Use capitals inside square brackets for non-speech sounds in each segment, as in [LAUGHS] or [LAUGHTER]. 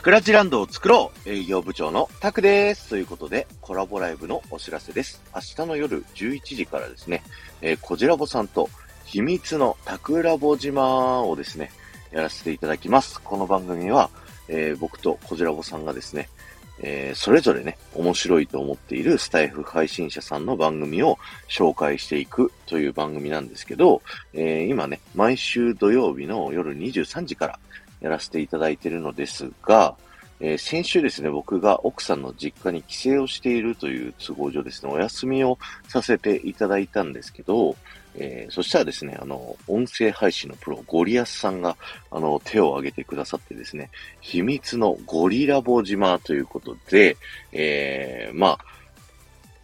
桜地ランドを作ろう営業部長のタクです。ということで、コラボライブのお知らせです。明日の夜11時からですね、えー、コジラボさんと秘密のタクラボ島をですね、やらせていただきます。この番組は、えー、僕とコジラボさんがですね、えー、それぞれね、面白いと思っているスタイフ配信者さんの番組を紹介していくという番組なんですけど、えー、今ね、毎週土曜日の夜23時からやらせていただいているのですが、えー、先週ですね、僕が奥さんの実家に帰省をしているという都合上ですね、お休みをさせていただいたんですけど、えー、そしたらですね、あの、音声配信のプロ、ゴリアスさんが、あの、手を挙げてくださってですね、秘密のゴリラボ島ということで、えー、まあ、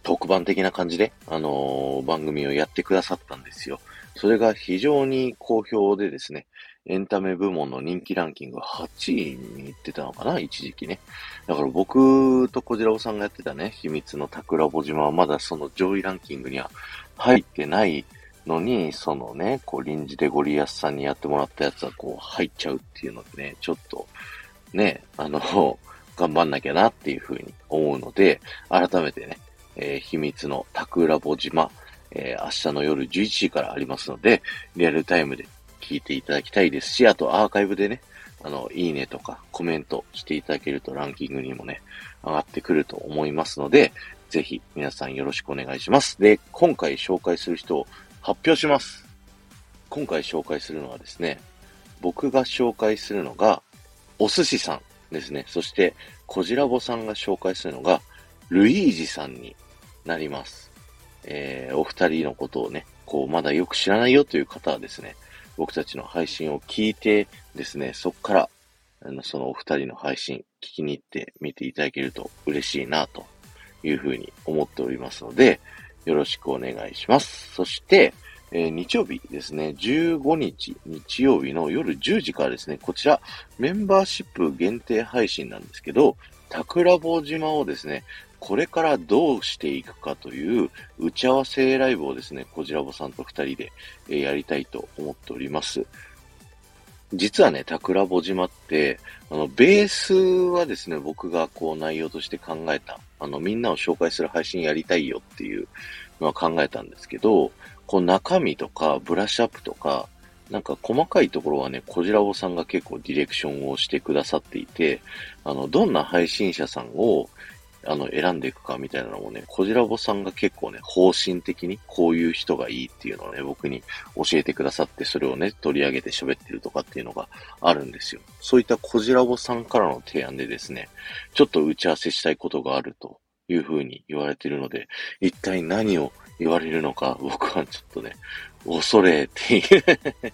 特番的な感じで、あの、番組をやってくださったんですよ。それが非常に好評でですね、エンタメ部門の人気ランキング8位に行ってたのかな一時期ね。だから僕と小次郎さんがやってたね、秘密の桜穂島はまだその上位ランキングには入ってないのに、そのね、こう臨時でゴリアスさんにやってもらったやつはこう入っちゃうっていうのでね、ちょっとね、あの、頑張んなきゃなっていうふうに思うので、改めてね、えー、秘密の桜穂島、えー、明日の夜11時からありますので、リアルタイムで聞いていただきたいですし、あとアーカイブでね、あの、いいねとかコメントしていただけるとランキングにもね、上がってくると思いますので、ぜひ皆さんよろしくお願いします。で、今回紹介する人を発表します。今回紹介するのはですね、僕が紹介するのが、お寿司さんですね。そして、こじらぼさんが紹介するのが、ルイージさんになります。えー、お二人のことをね、こう、まだよく知らないよという方はですね、僕たちの配信を聞いてですね、そこから、あの、そのお二人の配信、聞きに行って見ていただけると嬉しいな、というふうに思っておりますので、よろしくお願いします。そして、えー、日曜日ですね、15日日曜日の夜10時からですね、こちらメンバーシップ限定配信なんですけど、桜坊島をですね、これからどうしていくかという打ち合わせライブをですね、こじらぼさんと二人で、えやりたいと思っております。実はね、桜ぼ島って、あの、ベースはですね、僕がこう内容として考えた、あの、みんなを紹介する配信やりたいよっていうのは考えたんですけど、こう中身とかブラッシュアップとか、なんか細かいところはね、こじらぼさんが結構ディレクションをしてくださっていて、あの、どんな配信者さんをあの、選んでいくかみたいなのもね、こじらぼさんが結構ね、方針的にこういう人がいいっていうのをね、僕に教えてくださって、それをね、取り上げて喋ってるとかっていうのがあるんですよ。そういったこじらぼさんからの提案でですね、ちょっと打ち合わせしたいことがあるというふうに言われているので、一体何を言われるのか、僕はちょっとね、恐れっている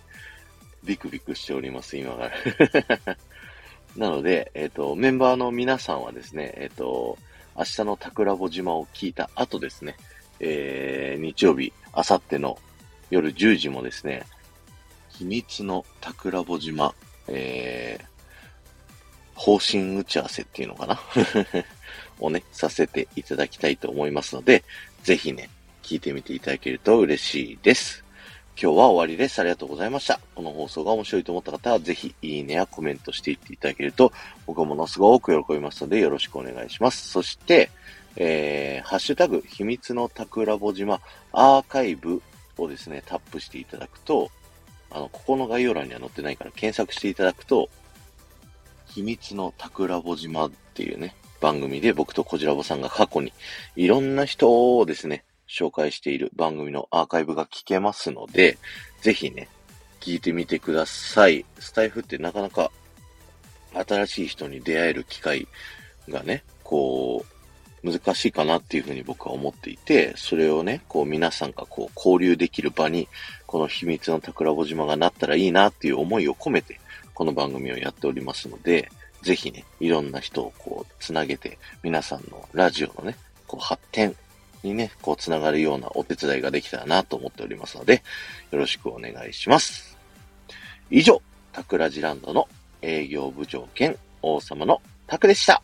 [LAUGHS] ビクビクしております、今から [LAUGHS] なので、えっ、ー、と、メンバーの皆さんはですね、えっ、ー、と、明日の桜穂島を聞いた後ですね、えー、日曜日、あさっての夜10時もですね、秘密の桜穂島、えー、方針打ち合わせっていうのかな？[LAUGHS] をね、させていただきたいと思いますので、ぜひね、聞いてみていただけると嬉しいです。今日は終わりです。ありがとうございました。この放送が面白いと思った方は、ぜひ、いいねやコメントしていっていただけると、僕はものすごく喜びますので、よろしくお願いします。そして、えー、ハッシュタグ、秘密の桜穂島アーカイブをですね、タップしていただくと、あの、ここの概要欄には載ってないから検索していただくと、秘密の桜穂島っていうね、番組で僕とこじらぼさんが過去にいろんな人をですね、紹介している番組のアーカイブが聞けますので、ぜひね、聞いてみてください。スタイフってなかなか新しい人に出会える機会がね、こう、難しいかなっていうふうに僕は思っていて、それをね、こう皆さんがこう交流できる場に、この秘密の桜穂島がなったらいいなっていう思いを込めて、この番組をやっておりますので、ぜひね、いろんな人をこう、つなげて、皆さんのラジオのね、こう発展にね、こう繋がるようなお手伝いができたらなと思っておりますので、よろしくお願いします。以上、タクラジランドの営業部長兼王様のタクでした。